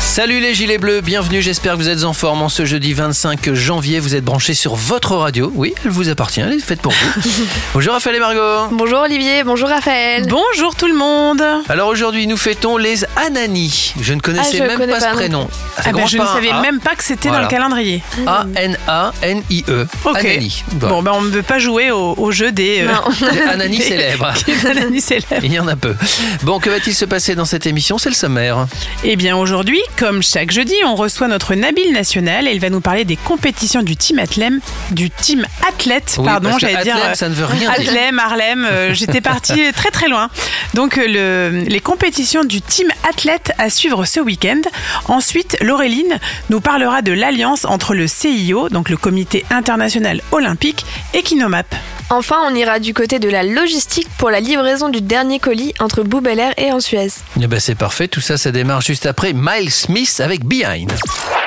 Salut les gilets bleus, bienvenue, j'espère que vous êtes en forme en ce jeudi 25 janvier. Vous êtes branchés sur votre radio. Oui, elle vous appartient, elle est faite pour vous. bonjour Raphaël et Margot. Bonjour Olivier, bonjour Raphaël. Bonjour tout le monde. Alors aujourd'hui, nous fêtons les Anani. Je ne connaissais Ah, je même connais pas, ce pas prénom. Ah ben, je ne savais A. même pas que c'était Voilà. dans le calendrier. A-N-A-N-I-E. Ok. Anani. Bon. Bon, ben on ne veut pas jouer au, au jeu des, euh. Des Anani célèbres. des Anani célèbres. Il y en a peu. Bon, que va-t-il se passer dans cette émission? C'est le sommaire. Eh bien aujourd'hui, comme chaque jeudi, on reçoit notre Nabil National et il va nous parler des compétitions du team athlète, du team athlète, Oui, pardon, j'allais dire euh, ça ne veut rien dire. Harlem, euh, j'étais partie très très loin. Donc euh, le, les compétitions du team athlète à suivre ce week-end. Ensuite, Laureline nous parlera de l'alliance entre le CIO, donc le Comité international olympique, et Kinomap. Enfin, on ira du côté de la logistique pour la livraison du dernier colis entre Boubelair et en Suez. Eh ben, c'est parfait, tout ça, ça démarre juste après Miles Smith avec Behind.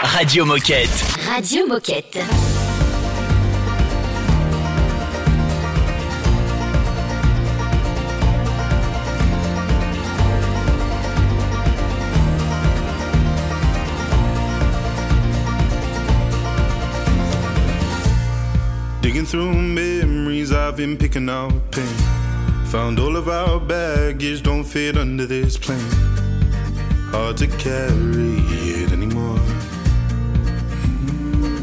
Radio Moquette. Radio Moquette. Digging through I've been picking out pain. Found all of our baggage don't fit under this plane. Hard to carry it anymore. Mm-hmm.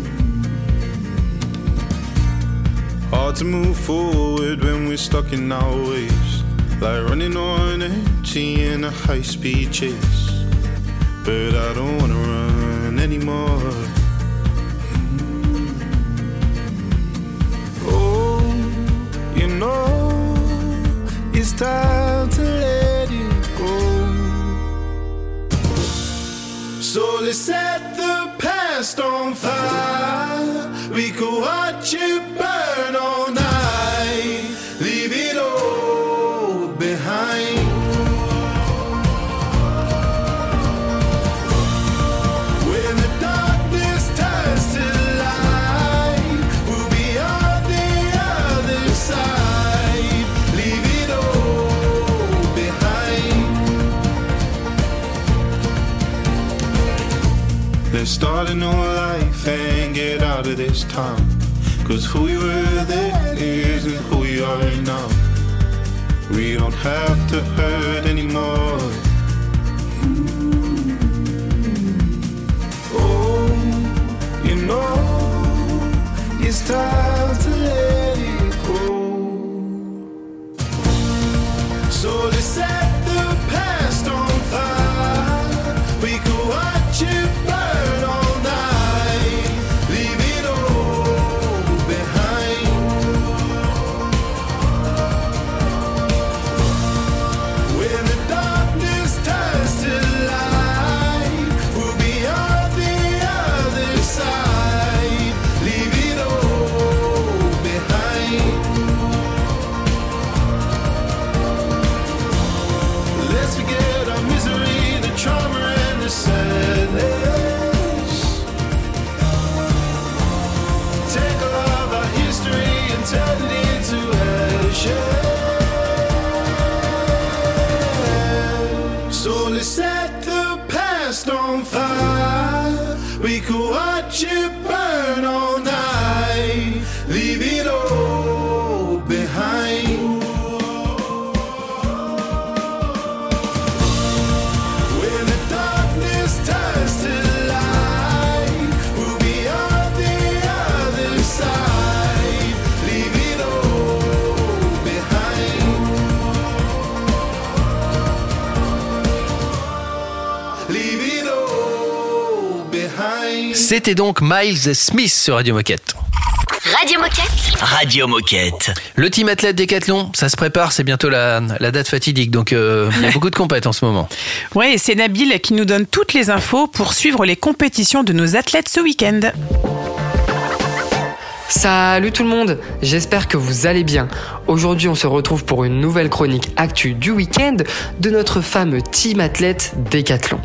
Hard to move forward when we're stuck in our ways. Like running on empty in a high speed chase. But I don't wanna run anymore. Know, it's time to let it go. So let's set the past on fire. We could watch it burn start a new life and get out of this town. Cause who we were then isn't who we are now. We don't have to hurt anymore. Oh, you know, it's time to C'était donc Miles Smith sur Radio Moquette. Radio Moquette. Radio Moquette. Le team athlète décathlon, ça se prépare, c'est bientôt la, la date fatidique, donc euh, il y a beaucoup de compètes en ce moment. Ouais, et c'est Nabil qui nous donne toutes les infos pour suivre les compétitions de nos athlètes ce week-end. Salut tout le monde, j'espère que vous allez bien. Aujourd'hui on se retrouve pour une nouvelle chronique actu du week-end de notre fameux team athlète Décathlon.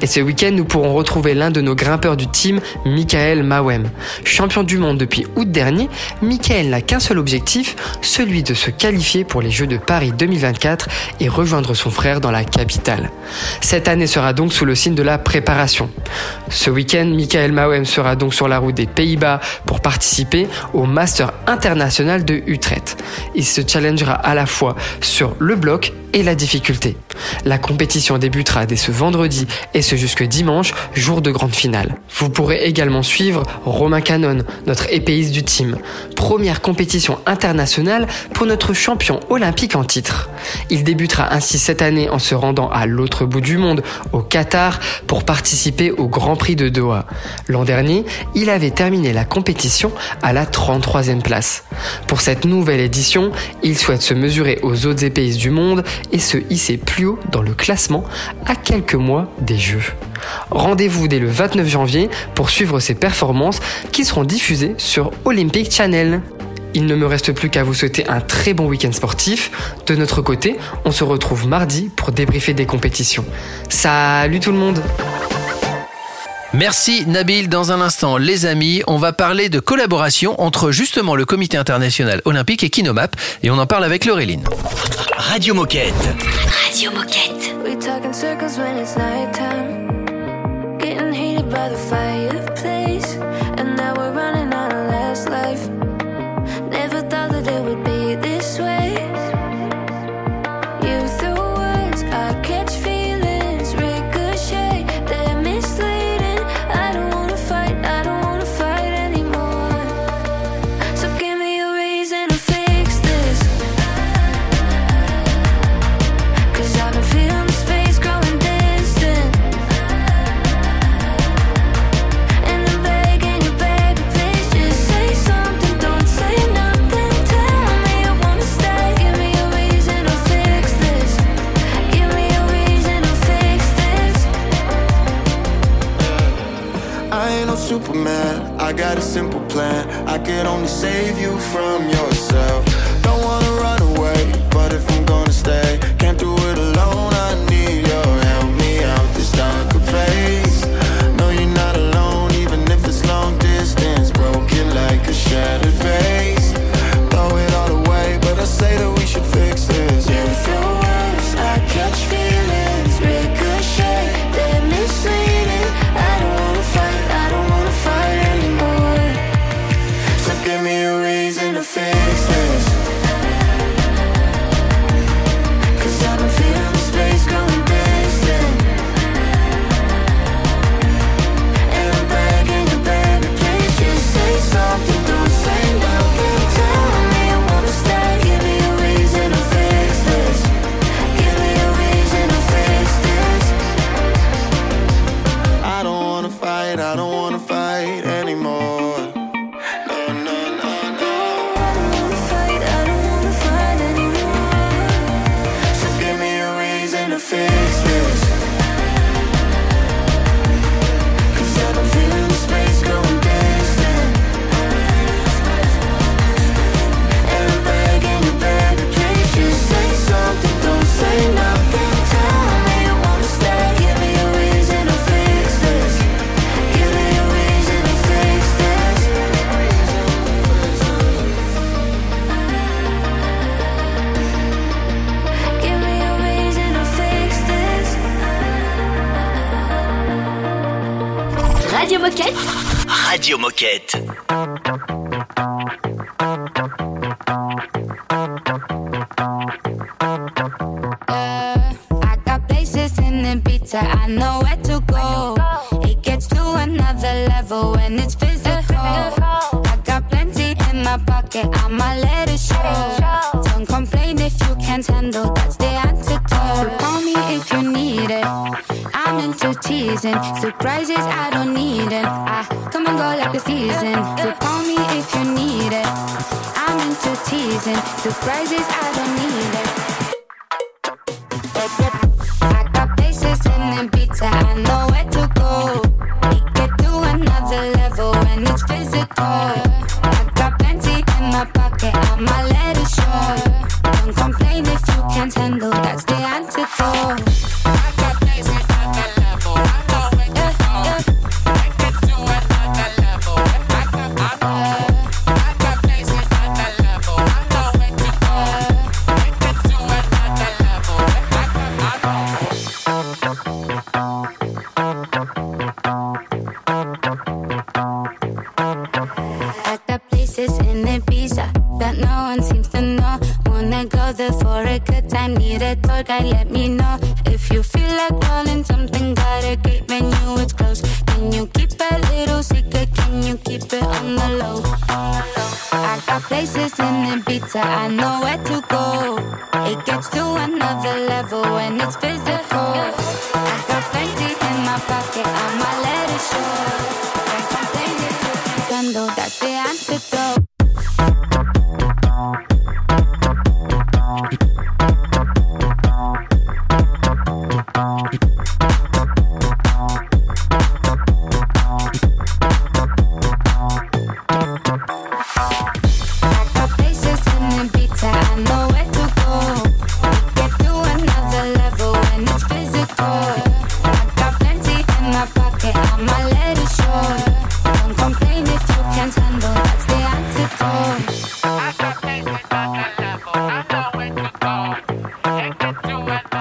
Et ce week-end, nous pourrons retrouver l'un de nos grimpeurs du team, Michael Mawem. Champion du monde depuis août dernier, Michael n'a qu'un seul objectif, celui de se qualifier pour les Jeux de Paris 2024 et rejoindre son frère dans la capitale. Cette année sera donc sous le signe de la préparation. Ce week-end, Michael Mawem sera donc sur la route des Pays-Bas pour participer au Master international de Utrecht. Il se challengera à la fois sur le bloc et la difficulté. La compétition débutera dès ce vendredi et ce jusque dimanche, jour de grande finale. Vous pourrez également suivre Romain Canon, notre épéiste du team. Première compétition internationale pour notre champion olympique en titre. Il débutera ainsi cette année en se rendant à l'autre bout du monde, au Qatar, pour participer au Grand Prix de Doha. L'an dernier, il avait terminé la compétition à la 33e place. Pour cette nouvelle édition, il souhaite se mesurer aux autres épéistes du monde et se hisser plus haut dans le classement à quelques mois Jeux. Rendez-vous dès le 29 janvier pour suivre ses performances qui seront diffusées sur Olympic Channel. Il ne me reste plus qu'à vous souhaiter un très bon week-end sportif. De notre côté, on se retrouve mardi pour débriefer des compétitions. Salut tout le monde Merci Nabil. Dans un instant, les amis, on va parler de collaboration entre justement le Comité international olympique et Kinomap et on en parle avec Laureline. Radio Moquette. Radio Moquette. I got a simple plan. I can only save you from yourself. Level when it's physical. I got plenty in my pocket, I'ma let it show. Don't complain if you can't handle, that's the antidote. Call me if you need it. I'm into teasing, surprises I don't need it. I come and go like the season. So call me if you need it. I'm into teasing, surprises I don't need it.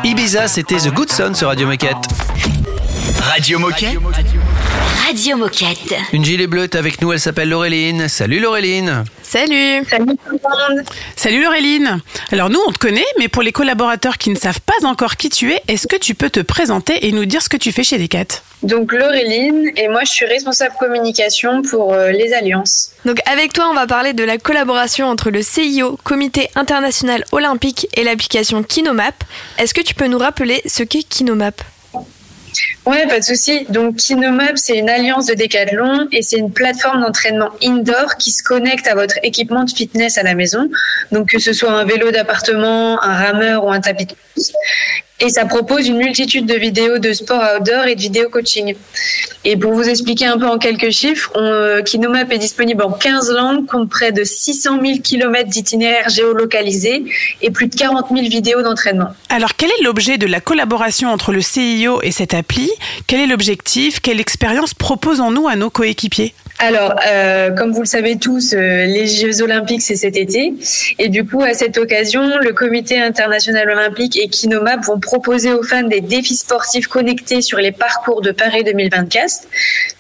Ibiza, c'était The Good Son sur Radio Moquette. Radio Moquette. Radio Moquette. Une gilet bleue est avec nous, elle s'appelle Laureline. Salut Laureline. Salut Salut Laureline. Alors nous, on te connaît, mais pour les collaborateurs qui ne savent pas encore qui tu es, est-ce que tu peux te présenter et nous dire ce que tu fais chez Decat? Donc Laureline et moi je suis responsable communication pour euh, les alliances. Donc avec toi, on va parler de la collaboration entre le CIO, Comité international olympique, et l'application Kinomap. Est-ce que tu peux nous rappeler ce qu'est Kinomap? Ouais, pas de souci. Donc Kinomap, c'est une alliance de décathlon et c'est une plateforme d'entraînement indoor qui se connecte à votre équipement de fitness à la maison. Donc que ce soit un vélo d'appartement, un rameur ou un tapis de course. Et ça propose une multitude de vidéos de sport outdoor et de vidéo coaching. Et pour vous expliquer un peu en quelques chiffres, euh, Kinomap est disponible en 15 langues, compte près de 600 000 km d'itinéraires géolocalisés et plus de 40 000 vidéos d'entraînement. Alors quel est l'objet de la collaboration entre le CIO et cette appli? Quel est l'objectif? Quelle expérience proposons-nous à nos coéquipiers? Alors, euh, comme vous le savez tous, euh, les Jeux Olympiques, c'est cet été. Et du coup, à cette occasion, le Comité international olympique et Kinomap vont proposer aux fans des défis sportifs connectés sur les parcours de Paris 2024.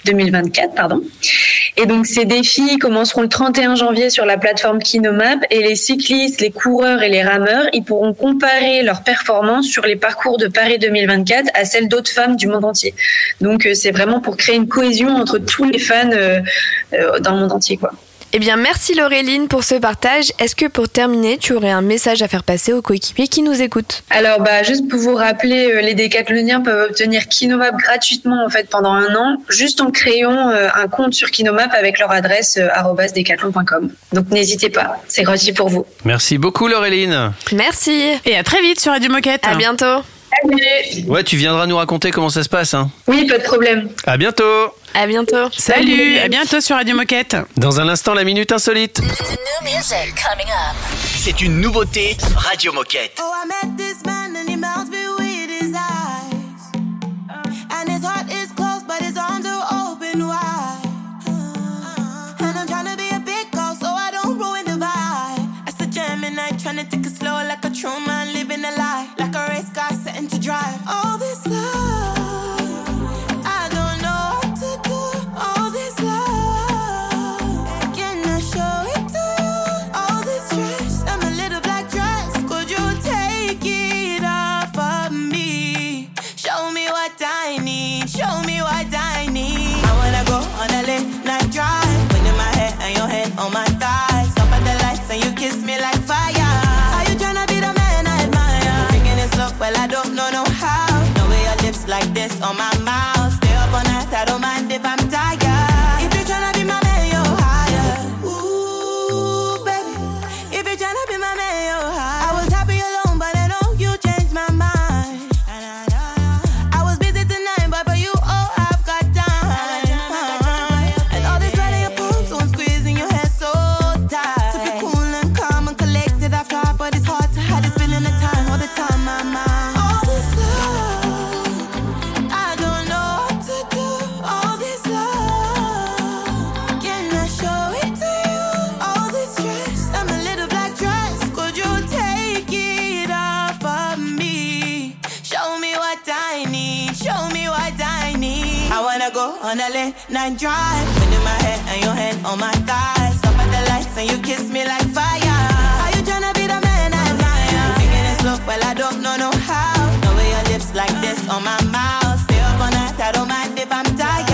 2024 pardon. Et donc, ces défis commenceront le 31 janvier sur la plateforme Kinomap. Et les cyclistes, les coureurs et les rameurs, ils pourront comparer leurs performances sur les parcours de Paris 2024 à celles d'autres femmes du monde entier. Donc, euh, c'est vraiment pour créer une cohésion entre tous les fans euh, dans le monde entier, quoi. Eh bien, merci Laureline pour ce partage. Est-ce que pour terminer, tu aurais un message à faire passer aux coéquipiers qui nous écoutent? Alors, bah, juste pour vous rappeler, euh, les décathloniens peuvent obtenir Kinomap gratuitement en fait pendant un an, juste en créant euh, un compte sur Kinomap avec leur adresse euh, decathlon.com. Donc, n'hésitez pas, c'est gratuit pour vous. Merci beaucoup Laureline. Merci. Et à très vite sur Radio Moquette. À bientôt. Ouais, tu viendras nous raconter comment ça se passe. Hein. Oui, pas de problème. À bientôt. À bientôt. Salut, à bientôt sur Radio Moquette. Dans un instant, la minute insolite. C'est une nouveauté Radio Moquette. Oh, I met this man and he melts me with his eyes. And his heart is closed, but his arms are open wide. And I'm trying to be a big girl, so I don't ruin the vibe. As a Gemini, trying to take it slow like a true man, living a lie. Like a race car setting to drive. All nine drive. Wind in my head, and your hand on my thigh. Stop at the lights and you kiss me like fire. Are you tryna be the man I admire? Thinking it's look, well I don't know no how. Know way your lips like this on my mouth. Stay up all night, I don't mind if I'm tired.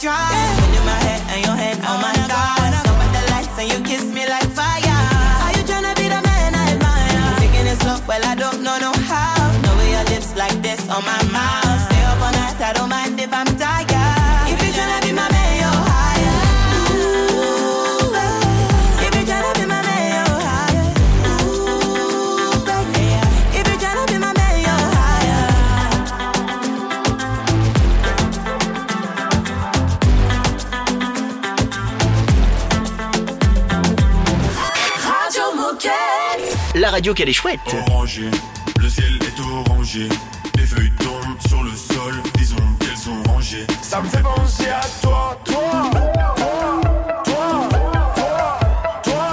Drive. Radio qu'elle est chouette. Le ciel est orangé. Les feuilles tombent sur le sol, disons qu'elles sont rangées. Ça me fait penser à toi, toi, toi, toi,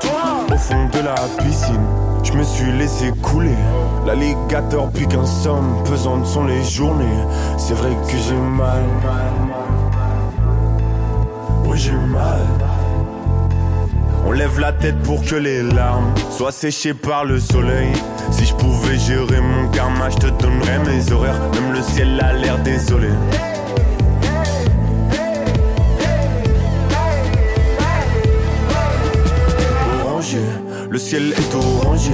toi. Au fond de la piscine, je me suis laissé couler. L'alligator pique un somme, pesantes sont les journées. C'est vrai que j'ai mal. Oui, lève la tête pour que les larmes soient séchées par le soleil. Si je pouvais gérer mon karma, je te donnerais mes horaires. Même le ciel a l'air désolé. Orangé, le ciel est orangé.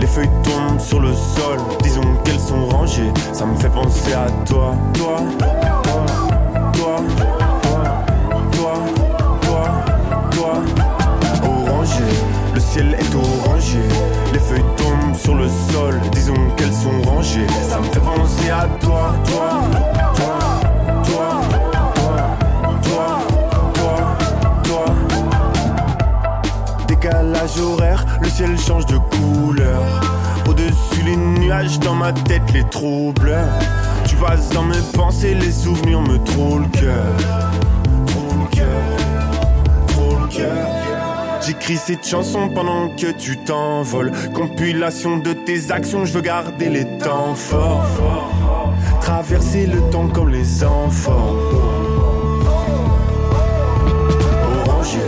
Les feuilles tombent sur le sol, disons qu'elles sont rangées. Ça me fait penser à toi, toi, toi, toi, ciel est orangé. Les feuilles tombent sur le sol, disons qu'elles sont rangées. Ça me fait penser à toi, toi, toi, toi, toi, toi, toi. Décalage horaire, le ciel change de couleur. Au-dessus les nuages, dans ma tête les troubles. Tu passes dans mes pensées, les souvenirs me trouvent le cœur. J'écris cette chanson pendant que tu t'envoles. Compilation de tes actions, je veux garder les temps forts. Traverser le temps comme les enfants. Orangé,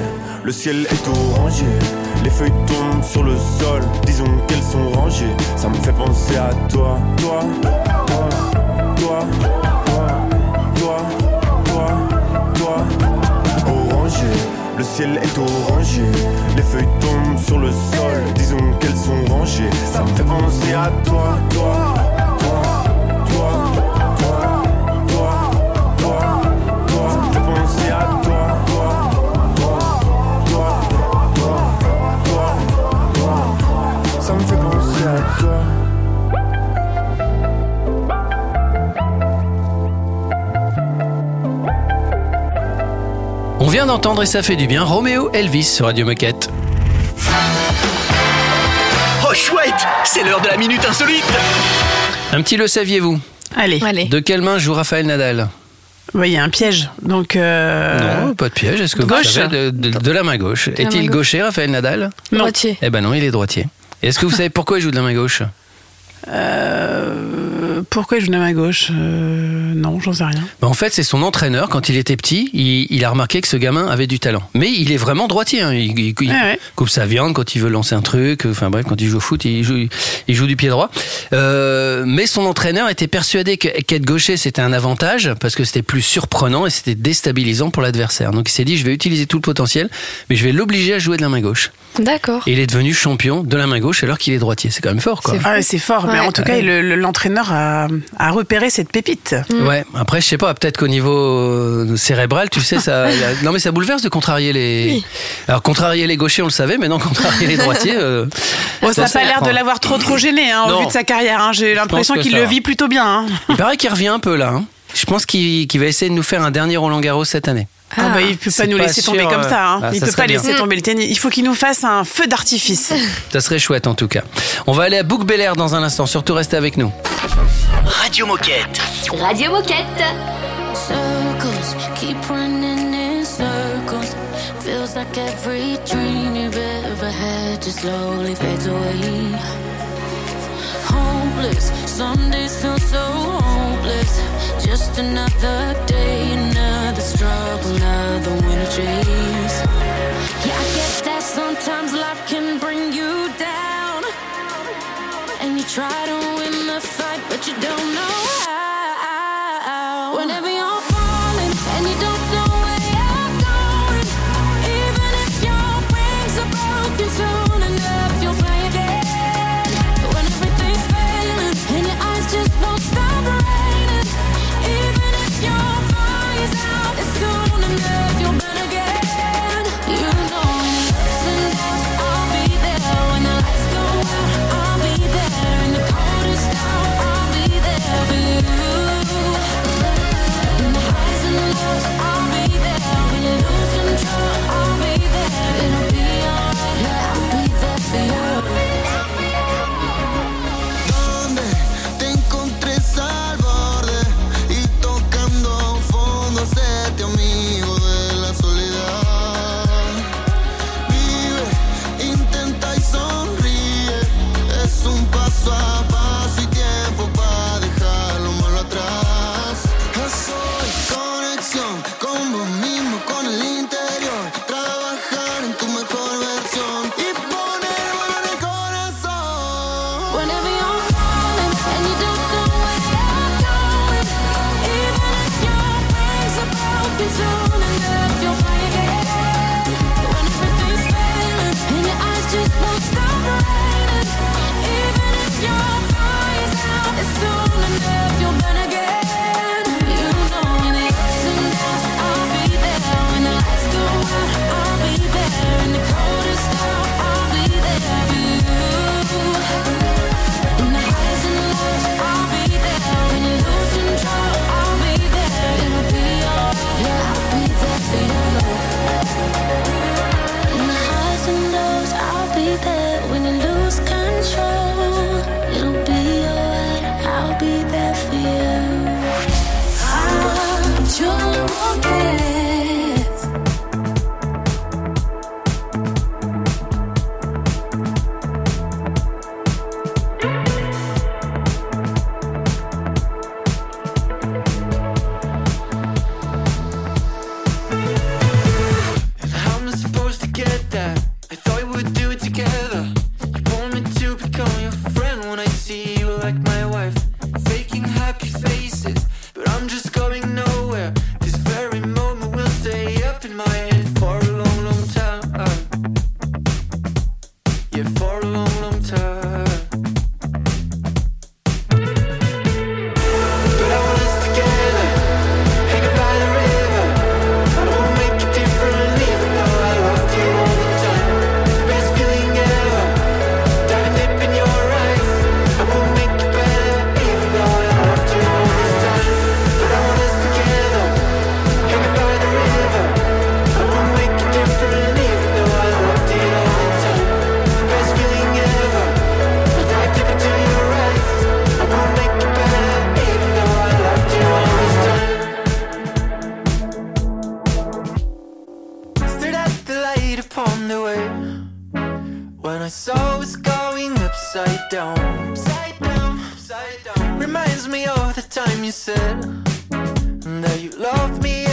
le ciel est orangé. Les feuilles tombent sur le sol, disons qu'elles sont rangées. Ça me fait penser à toi, toi, toi, toi, ciel est orangé. Les feuilles tombent sur le sol, d'entendre et ça fait du bien Roméo Elvis sur Radio Moquette. Oh chouette, c'est l'heure de la minute insolite. Un petit le saviez-vous Allez. Allez. De quelle main joue Raphaël Nadal Il y a un piège. Donc, euh, Non, pas de piège. Est-ce que Gauche. vous savez de, de- de la main gauche Est-il gauche. gaucher, Raphaël Nadal Non. Droitier. Eh ben non, il est droitier. Et Est-ce que vous savez pourquoi il joue de la main gauche? Euh, pourquoi il joue de la main gauche Euh, Non, j'en sais rien. Ben, En fait, c'est son entraîneur, quand il était petit, il, il a remarqué que ce gamin avait du talent. Mais il est vraiment droitier. hein. Il, il- il Ouais, ouais. coupe sa viande quand il veut lancer un truc. Enfin bref, quand il joue au foot, il joue, il joue du pied droit. Euh, mais son entraîneur était persuadé que- qu'être gaucher, c'était un avantage parce que c'était plus surprenant et c'était déstabilisant pour l'adversaire. Donc il s'est dit, je vais utiliser tout le potentiel, mais je vais l'obliger à jouer de la main gauche. D'accord. Il est devenu champion de la main gauche alors qu'il est droitier. C'est quand même fort, quoi. C'est, ah, fort. Mais en tout cas, l'entraîneur a, repéré cette pépite. Mm. Ouais. Après, je sais pas. Peut-être qu'au niveau euh, cérébral, tu sais, ça. Non, mais ça bouleverse de contrarier les. Alors contrarier les gauchers, on le savait. mais non, contrarier les droitiers. Euh, bon, ça n'a pas l'air de l'avoir trop trop gêné hein, au vu de sa carrière. Hein. J'ai l'impression qu'il le vit plutôt bien. Hein. Il paraît qu'il revient un peu là. Hein. Je pense qu'il, qu'il va essayer de nous faire un dernier Roland Garros cette année. Ah, ah bah, il peut pas nous laisser tomber comme ça. Hein. Il ça peut pas laisser tomber le tennis. Il faut qu'il nous fasse un feu d'artifice. Ça serait chouette en tout cas. On va aller à Bouc Bel Air dans un instant. Surtout restez avec nous. Radio Moquette. Radio Moquette. Circles keep running in circles. Feels like every dream you've ever had just slowly fades away. hopeless. Some days feel so hopeless. Just another day, another struggle, another winter chase. Yeah, I guess that sometimes life can bring you down. And you try to win the fight, but you don't know how. Whenever upside down. Upside down, upside down. Reminds me of the time you said that you love me.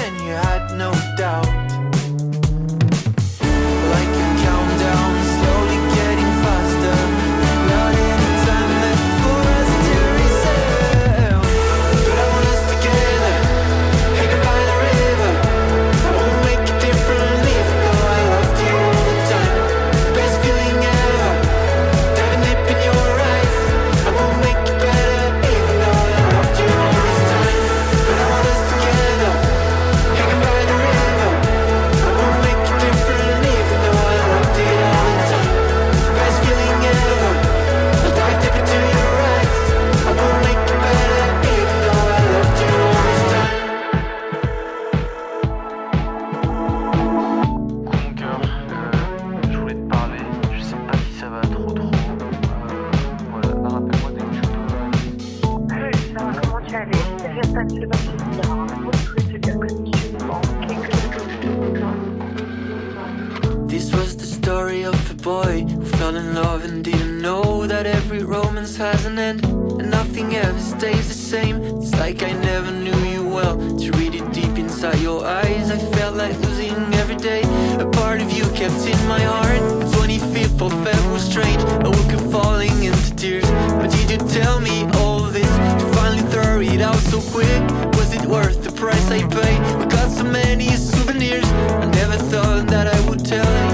Like I never knew you well. To read it deep inside your eyes, I felt like losing every day. A part of you kept in my heart. The 25th of Feb was strange. I woke up falling into tears. But did you tell me all this to finally throw it out so quick? Was it worth the price I paid? We got so many souvenirs. I never thought that I would tell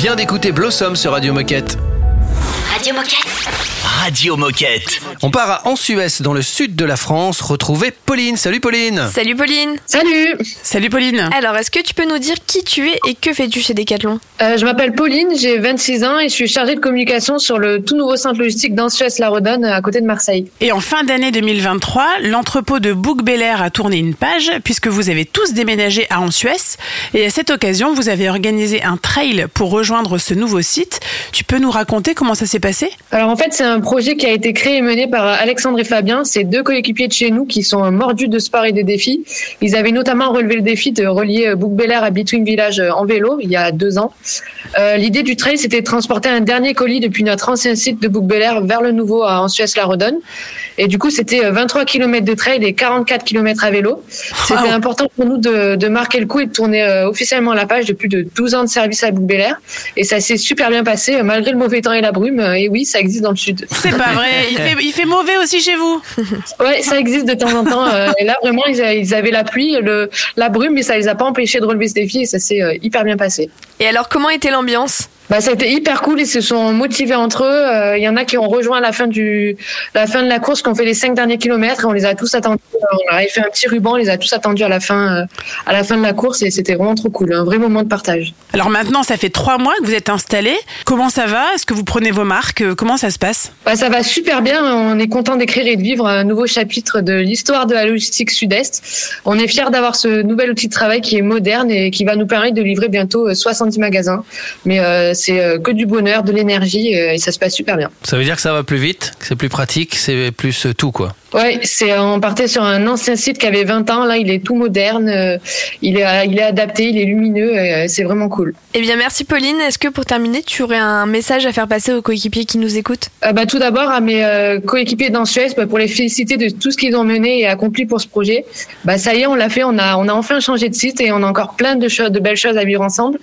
vient d'écouter Blossom sur Radio Moquette. Radio Moquette. Radio Moquette. On part à Ansuès, dans le sud de la France, retrouver Pauline. Salut Pauline Salut Pauline Salut Salut Pauline. Alors, est-ce que tu peux nous dire qui tu es et que fais-tu chez Decathlon? Euh, je m'appelle Pauline, j'ai 26 ans et je suis chargée de communication sur le tout nouveau centre logistique d'Ansuès-la-Redonne à côté de Marseille. Et en fin d'année 2023, l'entrepôt de Bouc Belair a tourné une page puisque vous avez tous déménagé à Ansuès. Et à cette occasion, vous avez organisé un trail pour rejoindre ce nouveau site. Tu peux nous raconter comment ça s'est passé? Alors en fait, c'est un projet qui a été créé et mené par Alexandre et Fabien. C'est deux coéquipiers de chez nous qui sont mordus de sport et de défis. Ils avaient notamment relevé le défi de relier Bouc Belair à Between Village en vélo il y a deux ans. Euh, L'idée du trail, c'était de transporter un dernier colis depuis notre ancien site de Bouc Belair vers le nouveau à Ansuès-la-Redonne. Et du coup, c'était 23 km de trail et 44 km à vélo. C'était Wow. important pour nous de, de marquer le coup et de tourner euh, officiellement la page de plus de 12 ans de service à Bouc Belair. Et ça s'est super bien passé, euh, malgré le mauvais temps et la brume. Euh, Et oui, ça existe dans le sud. C'est pas vrai, il fait, il fait mauvais aussi chez vous. Ouais, ça existe de temps en temps. euh, et là, vraiment, ils, avaient la pluie, le, la brume, mais ça les a pas empêchés de relever ce défi et ça s'est euh, hyper bien passé. Et alors, comment était l'ambiance? Bah, ça a été hyper cool. Ils se sont motivés entre eux. Euh, Il y en a qui ont rejoint à la fin du, la fin de la course, qui ont fait les cinq derniers kilomètres. Et on les a tous attendus. Euh, On avait fait un petit ruban. On les a tous attendus à la fin, euh, à la fin de la course. Et c'était vraiment trop cool. Un vrai moment de partage. Alors maintenant, ça fait trois mois que vous êtes installés. Comment ça va? Est-ce que vous prenez vos marques? Comment ça se passe? Bah, ça va super bien. On est content d'écrire et de vivre un nouveau chapitre de l'histoire de la logistique sud-est. On est fiers d'avoir ce nouvel outil de travail qui est moderne et qui va nous permettre de livrer bientôt euh, 70 magasins. Mais euh, c'est euh, que du bonheur, de l'énergie euh, et ça se passe super bien. Ça veut dire que ça va plus vite, que c'est plus pratique, c'est plus euh, tout quoi. Ouais, c'est on partait sur un ancien site qui avait 20 ans. Là, il est tout moderne. euh, il est il est adapté, il est lumineux. euh, C'est vraiment cool. Eh bien, merci Pauline. Est-ce que pour terminer, tu aurais un message à faire passer aux coéquipiers qui nous écoutent? Euh, bah, tout d'abord à mes euh, coéquipiers dans Suez bah, pour les féliciter de tout ce qu'ils ont mené et accompli pour ce projet. Bah ça y est, on l'a fait, on a on a enfin changé de site et on a encore plein de choses, de belles choses à vivre ensemble.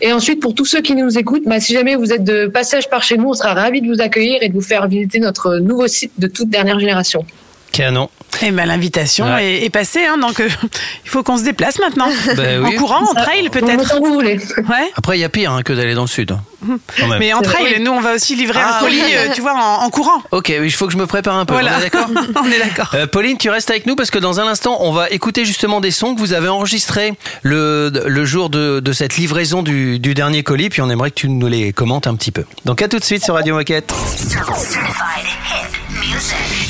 Et ensuite pour tous ceux qui nous écoutent, bah, si jamais vous êtes de passage par chez nous, on sera ravis de vous accueillir et de vous faire visiter notre nouveau site de toute dernière génération. Canon. Eh ben l'invitation Ouais. est, est passée, hein, donc euh, il faut qu'on se déplace maintenant. Ben en courant, en trail peut-être. Vous voulez. Ouais. Après, il y a pire hein, que d'aller dans le sud. Quand même. Mais en trail, vrai. nous on va aussi livrer Ah un colis, oui. euh, tu vois, en, en courant. Ok, il faut que je me prépare un peu. Voilà. On est d'accord on est d'accord. Euh, Pauline, tu restes avec nous parce que dans un instant, on va écouter justement des sons que vous avez enregistrés le, le jour de, de cette livraison du, du dernier colis, puis on aimerait que tu nous les commentes un petit peu. Donc à tout de suite sur Radio Moquette.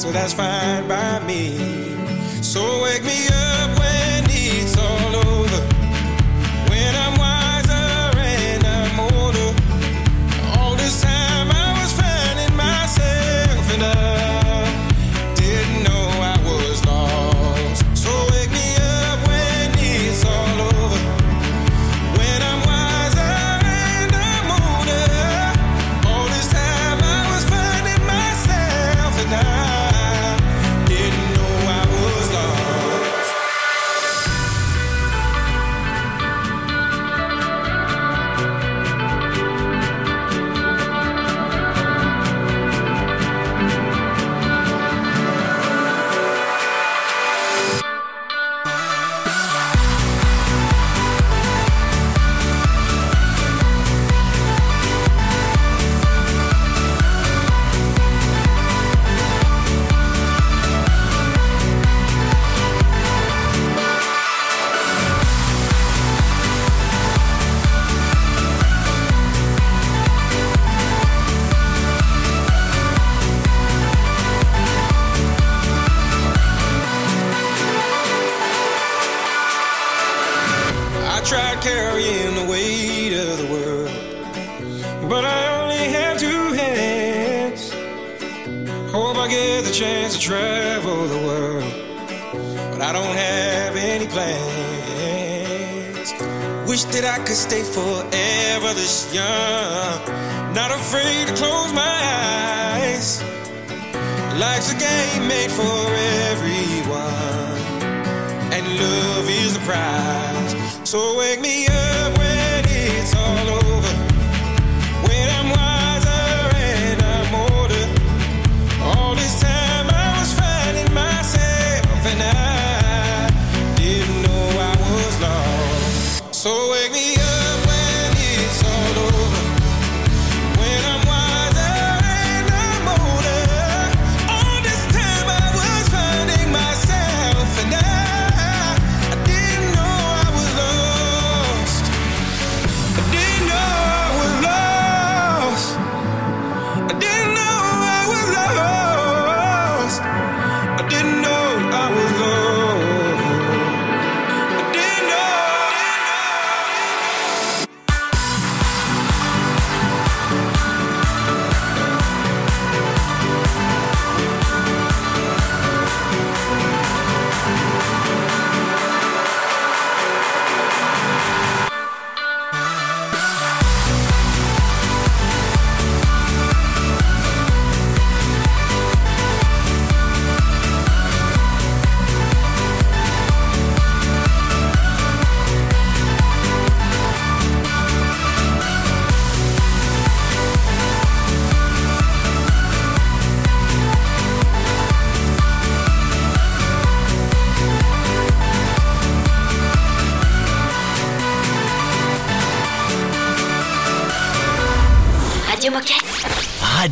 So that's fine by me. So wake me up when it's all over.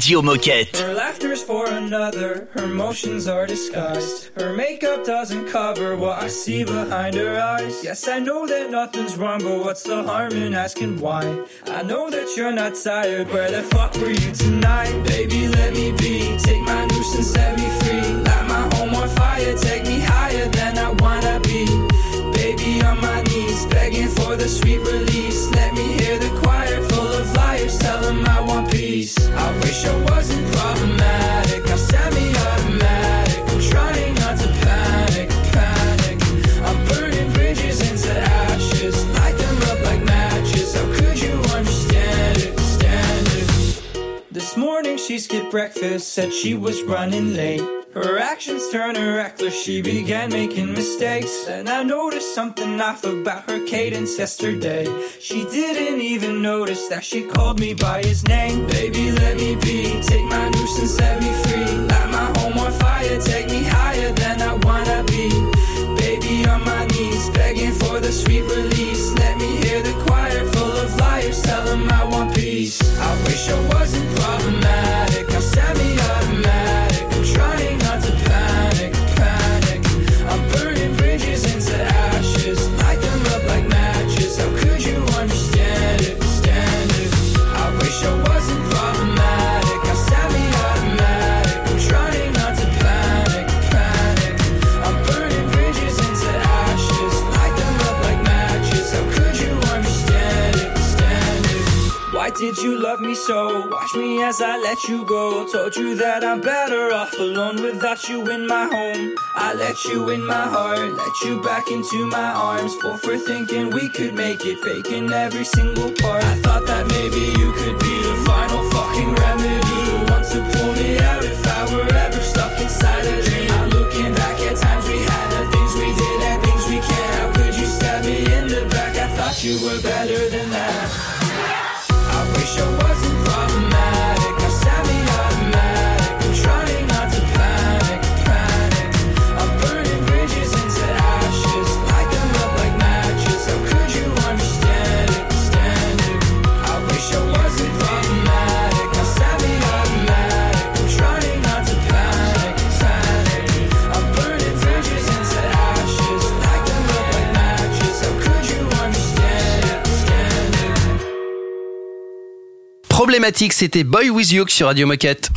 Radio Moquette. Her laughter's for another, her motions are disguised. Her makeup doesn't cover what I see behind her eyes. Yes, I know that nothing's wrong, but what's the harm in asking why? I know that you're not tired, where the fuck were you tonight? Baby, let me be, take my and set me free. Light my home on fire, take me higher than I wanna be. Baby, on my knees, begging for the sweet release. Let me hear the choir full of liars, tell them I she wasn't problematic, I said me unmad. I'm trying not to panic. I'm burning bridges and ashes like a rub like matches. Can could you? Understand it. This morning she skipped breakfast, said she was running late. Her actions turned her reckless, she began making mistakes. And I noticed something off about her cadence yesterday. She didn't even notice that she called me by his name. Baby, let me be, take my and set me free. Light my home on fire, take me higher than I wanna be. Baby, on my knees, begging for the sweet release. Let me hear the choir full of liars, tell them I want peace. I wish I wasn't problematic, did you love me so? Watch me as I let you go. Told you that I'm better off alone without you in my home. I let you in my heart, let you back into my arms. Full for thinking we could make it, faking every single part. I thought that maybe you could be the final fucking remedy. The one to pull me out if I were ever stuck inside a dream. I'm looking back at times we had, the things we did and things we can't. How could you stab me in the back? I thought you were better than that. C'était Boy With You sur Radio Moquette.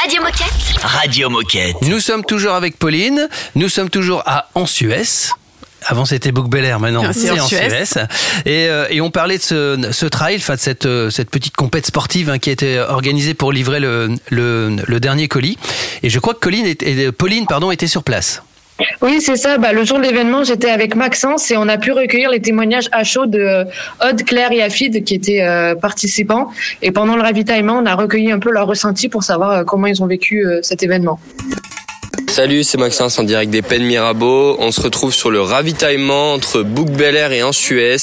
Radio Moquette. Radio Moquette. Nous sommes toujours avec Pauline, nous sommes toujours à Ansuès. Avant c'était Book Bel Air, maintenant C'est c'est en. Et, euh, et on parlait de ce, ce trail, enfin de cette, euh, cette petite compète sportive hein, qui a été organisée pour livrer le, le, le dernier colis. Et je crois que Colline est- et Pauline pardon, était sur place. Oui, c'est ça. Bah, le jour de l'événement, j'étais avec Maxence et on a pu recueillir les témoignages à chaud de euh, Aude, Claire et Afid qui étaient euh, participants. Et pendant le ravitaillement, on a recueilli un peu leur ressenti pour savoir euh, comment ils ont vécu euh, cet événement. Salut, c'est Maxence en direct des Pennes Mirabeau. On se retrouve sur le ravitaillement entre Bouc Bel Air et Ansuez.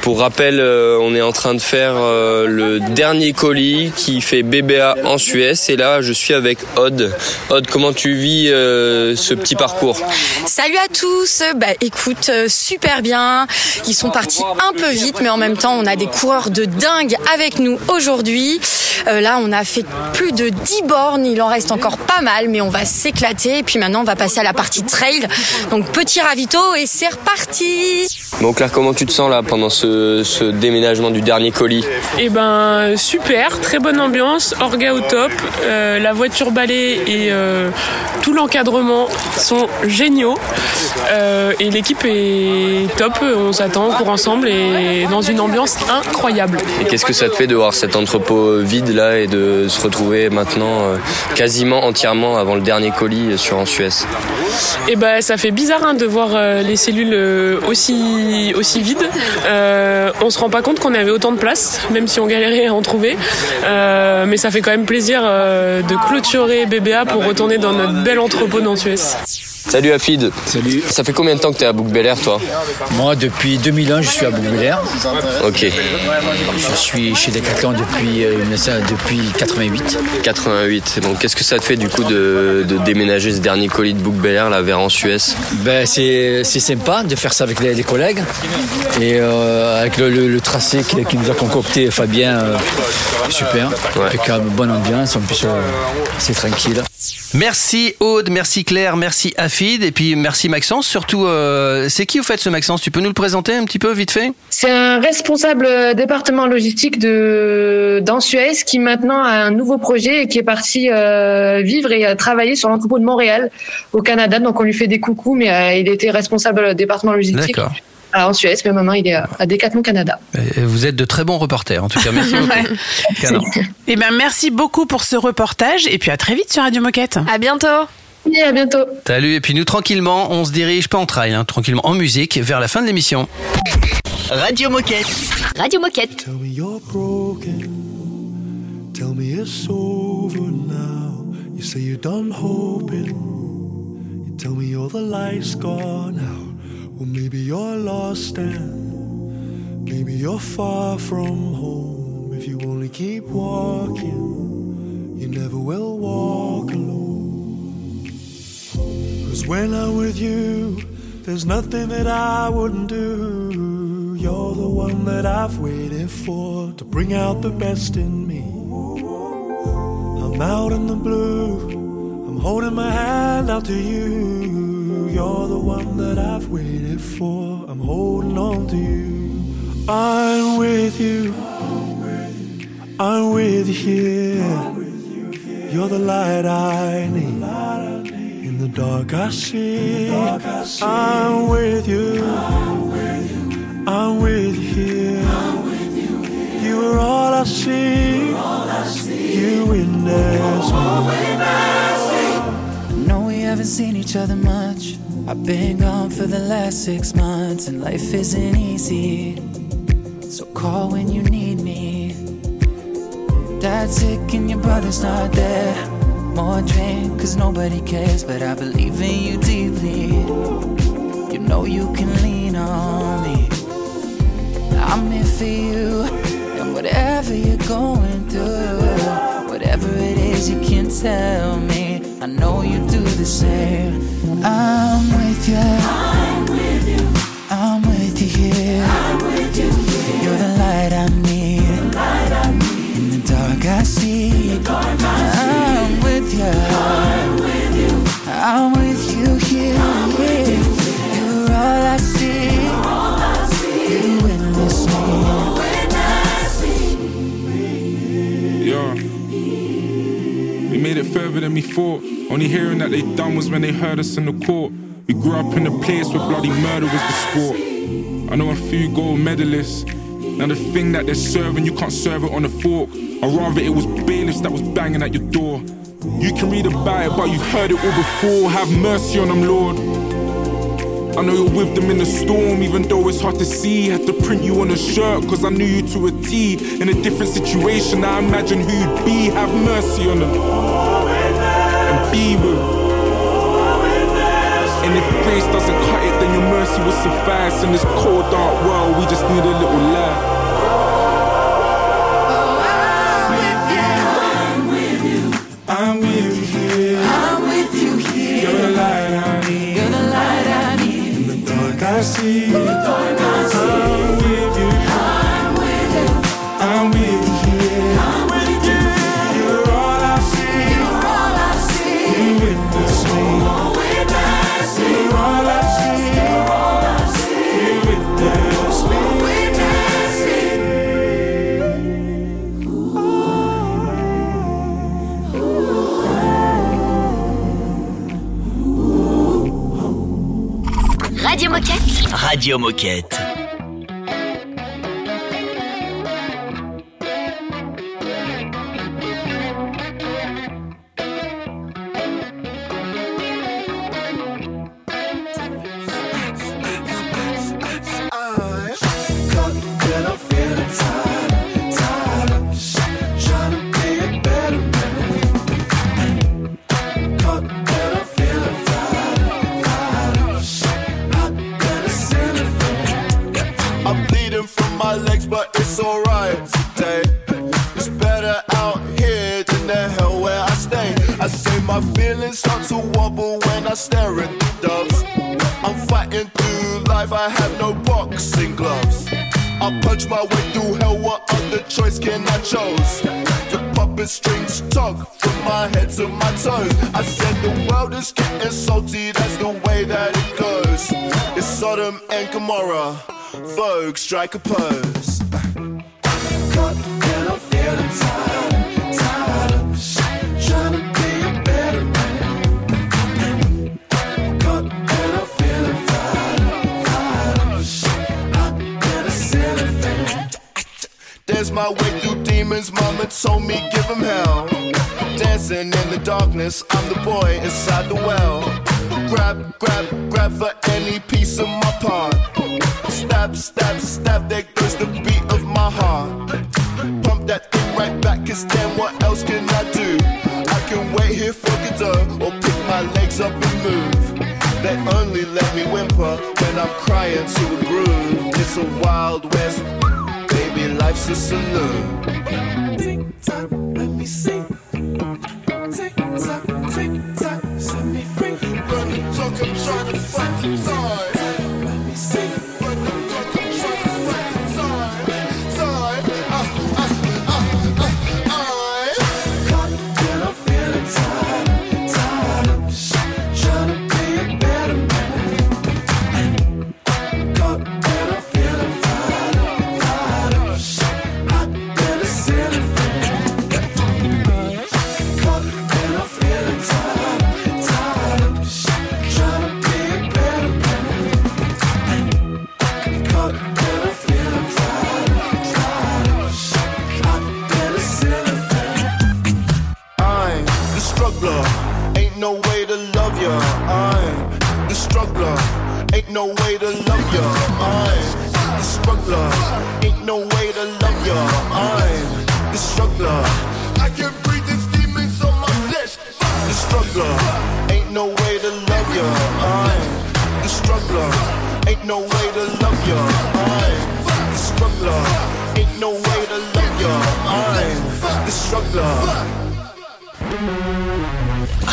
Pour rappel, euh, on est en train de faire euh, le dernier colis qui fait BBA en Suez. Et là, je suis avec Odd. Odd, comment tu vis euh, ce petit parcours? Salut à tous. Bah écoute, super bien. Ils sont partis un peu vite, mais en même temps, on a des coureurs de dingue avec nous aujourd'hui. Là, on a fait plus de 10 bornes. Il en reste encore pas mal, mais on va s'éclater. Et puis maintenant, on va passer à la partie trail. Donc petit ravito et c'est reparti. Bon, Claire, comment tu te sens là pendant ce, ce déménagement du dernier colis? Eh ben super, très bonne ambiance, orga au top, euh, la voiture balai et euh, tout l'encadrement sont géniaux Euh, et l'équipe est top, on s'attend, on court ensemble et dans une ambiance incroyable. Et qu'est-ce que ça te fait de voir cet entrepôt vide là et de se retrouver maintenant euh, quasiment entièrement avant le dernier colis sur Ansuez Et ben ça fait bizarre hein, de voir euh, les cellules euh, aussi aussi vides. Euh, on se rend pas compte qu'on avait autant de place, même si on galérait à en trouver. Euh, mais ça fait quand même plaisir de clôturer BBA pour retourner dans notre bel entrepôt dans Suez. Salut Afid. Salut. Ça fait combien de temps que tu es à Bouc Bel Air toi Moi, depuis 2001, je suis à Bouc-Bel-Air. Ok. Je suis chez Decathlon depuis, euh, depuis 88. 88. Donc qu'est-ce que ça te fait du coup de, de déménager ce dernier colis de Bouc Bel Air là vers en Suez Ben, c'est c'est sympa de faire ça avec les, les collègues. Et euh, avec le, le- le tracé qui, qui nous a concocté Fabien, euh, super. Impeccable, bonne ambiance, en plus euh, c'est tranquille. Merci Aude, merci Claire, merci Afid et puis merci Maxence. Surtout, euh, c'est qui vous faites ce Maxence? Tu peux nous le présenter un petit peu vite fait? C'est un responsable euh, département logistique de dans Suez qui maintenant a un nouveau projet et qui est parti euh, vivre et travailler sur l'entrepôt de Montréal au Canada. Donc on lui fait des coucous, mais euh, il était responsable département logistique D'accord. à- en Suez, mais maintenant il est à Decathlon Canada. Et Vous êtes de très bons reporters en tout cas. Merci beaucoup. Ouais. Canon. Eh ben, merci beaucoup pour ce reportage et puis à très vite sur Radio Moquette. À bientôt. Et à bientôt. Salut et puis nous tranquillement, on se dirige pas en trail, hein, tranquillement en musique vers la fin de l'émission. Radio Moquette. Radio Moquette. Tell me you're broken. Tell me it's over now. You say you're done hoping. You tell me all the lights gone out. Well, maybe you're lost and maybe you're far from home. If you only keep walking, you never will walk alone. Cause when I'm with you, there's nothing that I wouldn't do. You're the one that I've waited for to bring out the best in me. I'm out in the blue, I'm holding my hand out to you. You're the one that I've waited for, I'm holding on to you. I'm with you, I'm with you here. You're the light I need. In the dark I see. I'm with you. I'm with you here. You are all I see. You witness I know we haven't seen each other much. I've been gone for the last six months, and life isn't easy. So call when you need me. Dad's sick and your brother's not there. More drink, cause nobody cares, but I believe in you deeply. You know you can lean on me. I'm here for you, and whatever you're going through, whatever it is, you can tell me. I know you do the same. I'm with you. I'm with you. I'm with you here. I'm with you here. You're the light I need. In the dark I see. I'm with you. I'm with you. Here. You're all I see. You witness me. Yeah. We made it further than we thought. Only hearing that they done was when they heard us in the court. We grew up in a place where bloody murder was the sport. I know a few gold medalists. Now the thing that they're serving, you can't serve it on a fork. Or rather, it was bailiffs that was banging at your door. You can read about it, but you've heard it all before. Have mercy on them, Lord. I know you're with them in the storm, even though it's hard to see. Had to print you on a shirt, cause I knew you to a T. In a different situation, I imagine who you'd be. Have mercy on them. And be with them. And if grace doesn't cut it, then your mercy will suffice. In this cold, dark world, we just need a little light. Radio Moquette. Fighting life, I have no boxing gloves. I punch my way through hell, what other choice can I choose? The puppet strings tug from my head to my toes. I said the world is getting salty, that's the way that it goes. It's Sodom and Gomorrah. Vogue, strike a pose. Caught and I'm feeling tired, There's my way through demons, mama told me give him hell. Dancing in the darkness, I'm the boy inside the well. Grab, grab, grab for any piece of my part. Stab, stab, stab, there goes the beat of my heart. Pump that thing right back, cause then what else can I do? I can wait here for Godot or pick my legs up and move. They only let me whimper when I'm crying to a groove. It's a wild west, life's a saloon. Tick tock, let me sing. Tick tock, tick tock, set me free. Run the clock, I'm trying to fight the time. No way to love ya. I'm the struggler, ain't no way to love ya. I'm the struggler, ain't no way to love ya. I'm the struggler. I can breathe these demons on my flesh. The struggler, ain't no way to love ya. I'm the struggler, ain't no way to love ya. I'm the struggler, ain't no way to love ya. I'm the struggler.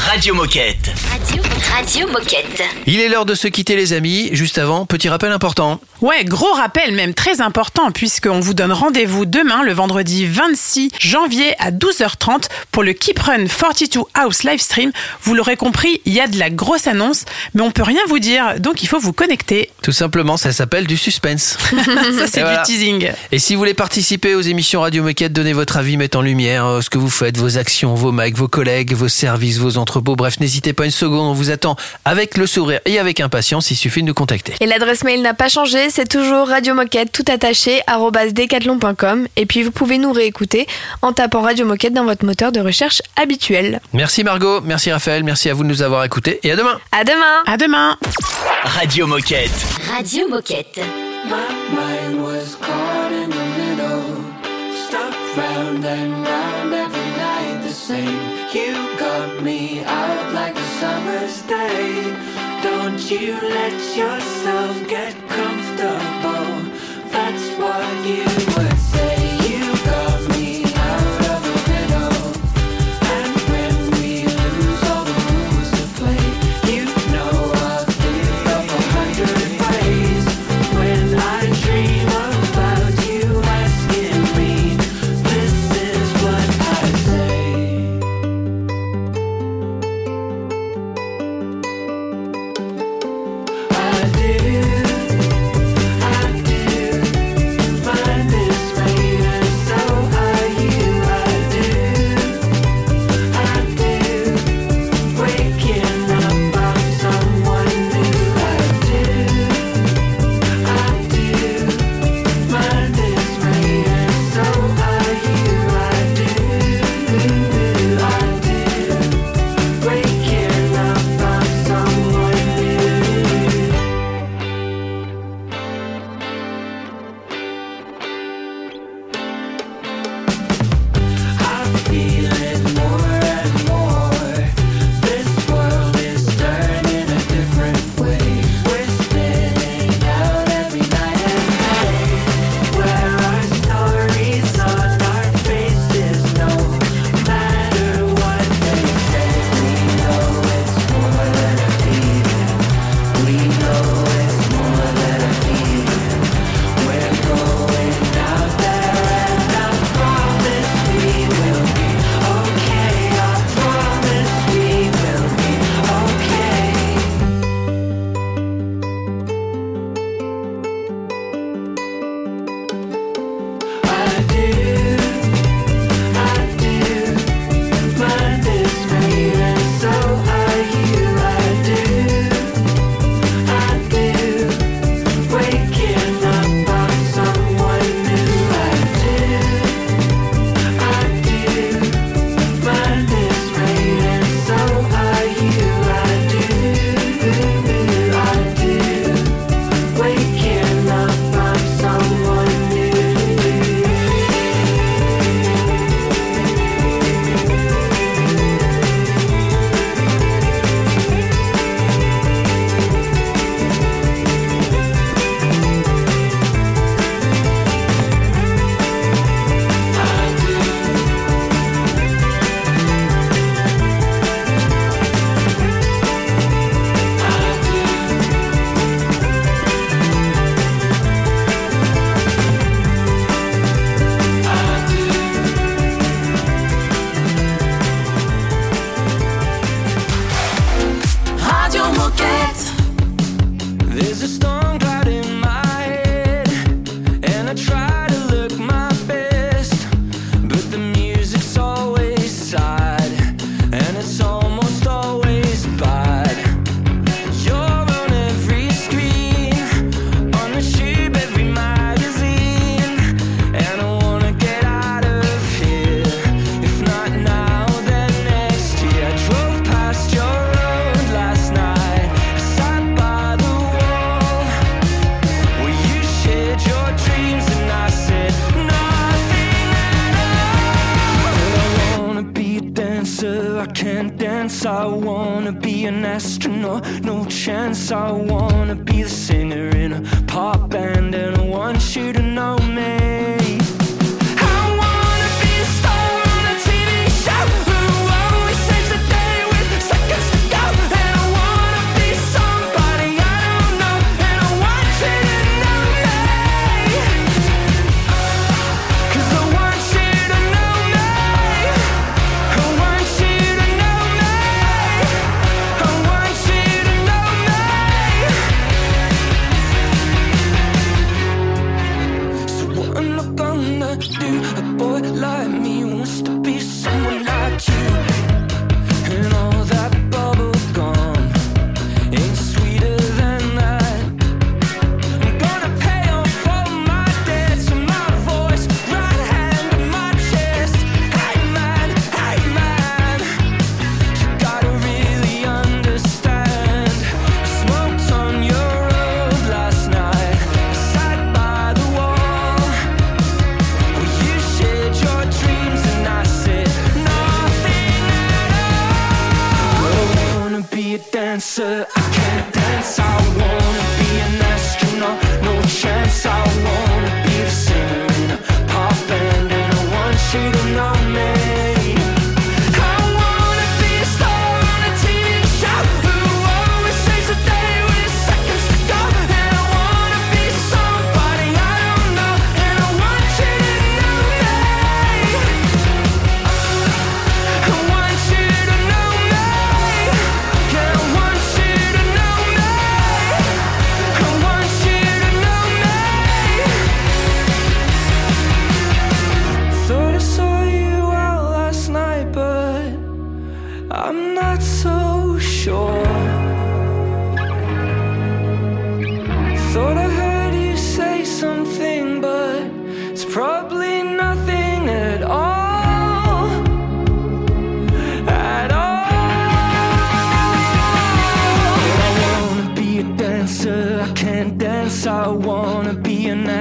Radio Moquette. Radio, Radio Moquette. Il est l'heure de se quitter les amis. Juste avant, petit rappel important. Ouais, gros rappel, même très important, puisqu'on vous donne rendez-vous demain, le vendredi 26 janvier à 12h30 pour le Keep Run 42 House Livestream. Vous l'aurez compris, il y a de la grosse annonce, mais on peut rien vous dire, donc il faut vous connecter. Tout simplement, ça s'appelle du suspense. Ça, c'est Et du voilà. teasing. Et si vous voulez participer aux émissions Radio Moquette, donnez votre avis, mettez en lumière euh, ce que vous faites, vos actions, vos mags, vos collègues, vos services, vos entrepôts, bref, n'hésitez pas une seconde, on vous attend avec le sourire et avec impatience, il suffit de nous contacter. Et l'adresse mail n'a pas changé, c'est toujours Radio Moquette tout attaché @decathlon.com et puis vous pouvez nous réécouter en tapant Radio Moquette dans votre moteur de recherche habituel. Merci Margot, merci Raphaël, merci à vous de nous avoir écoutés et à demain. À demain. À demain. Radio Moquette. Radio Moquette. you let yourself get comfortable, that's what you were.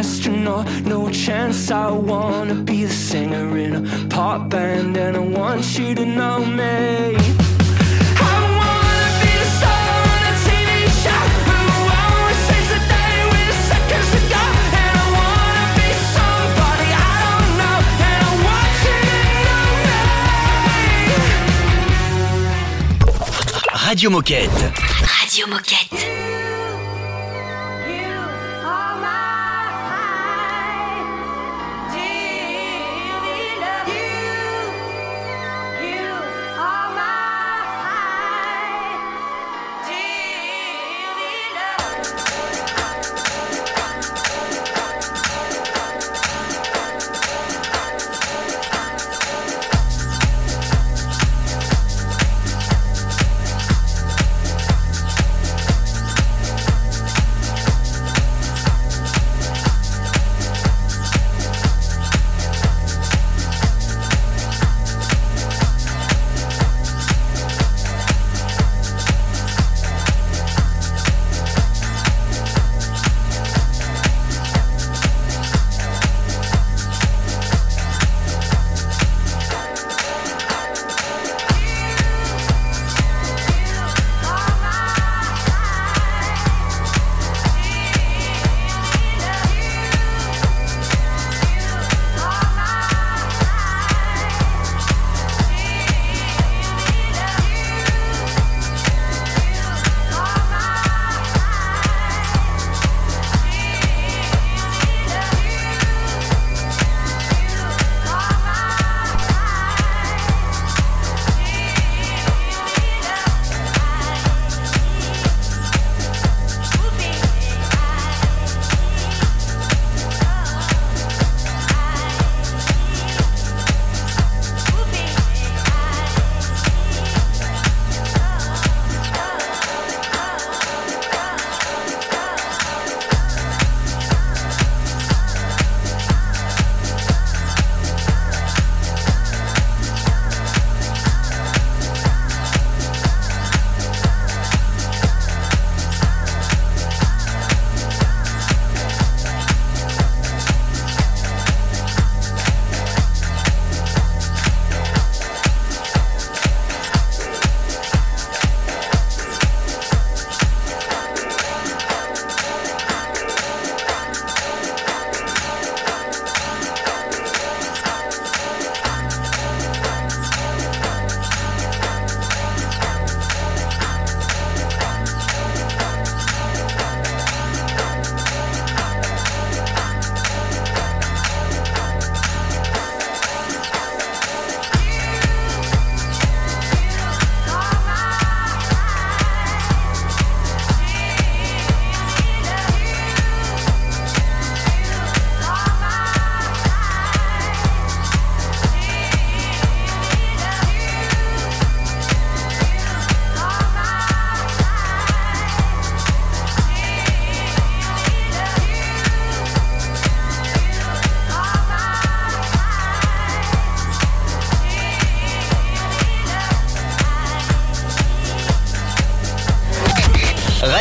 Astronaut. No chance I wanna be the singer in a pop band. And I want you to know me. I wanna be the star on a TV show who always saves the day with seconds to go. And I wanna be somebody I don't know. And I want you to know me. Radio Moquette. Radio Moquette.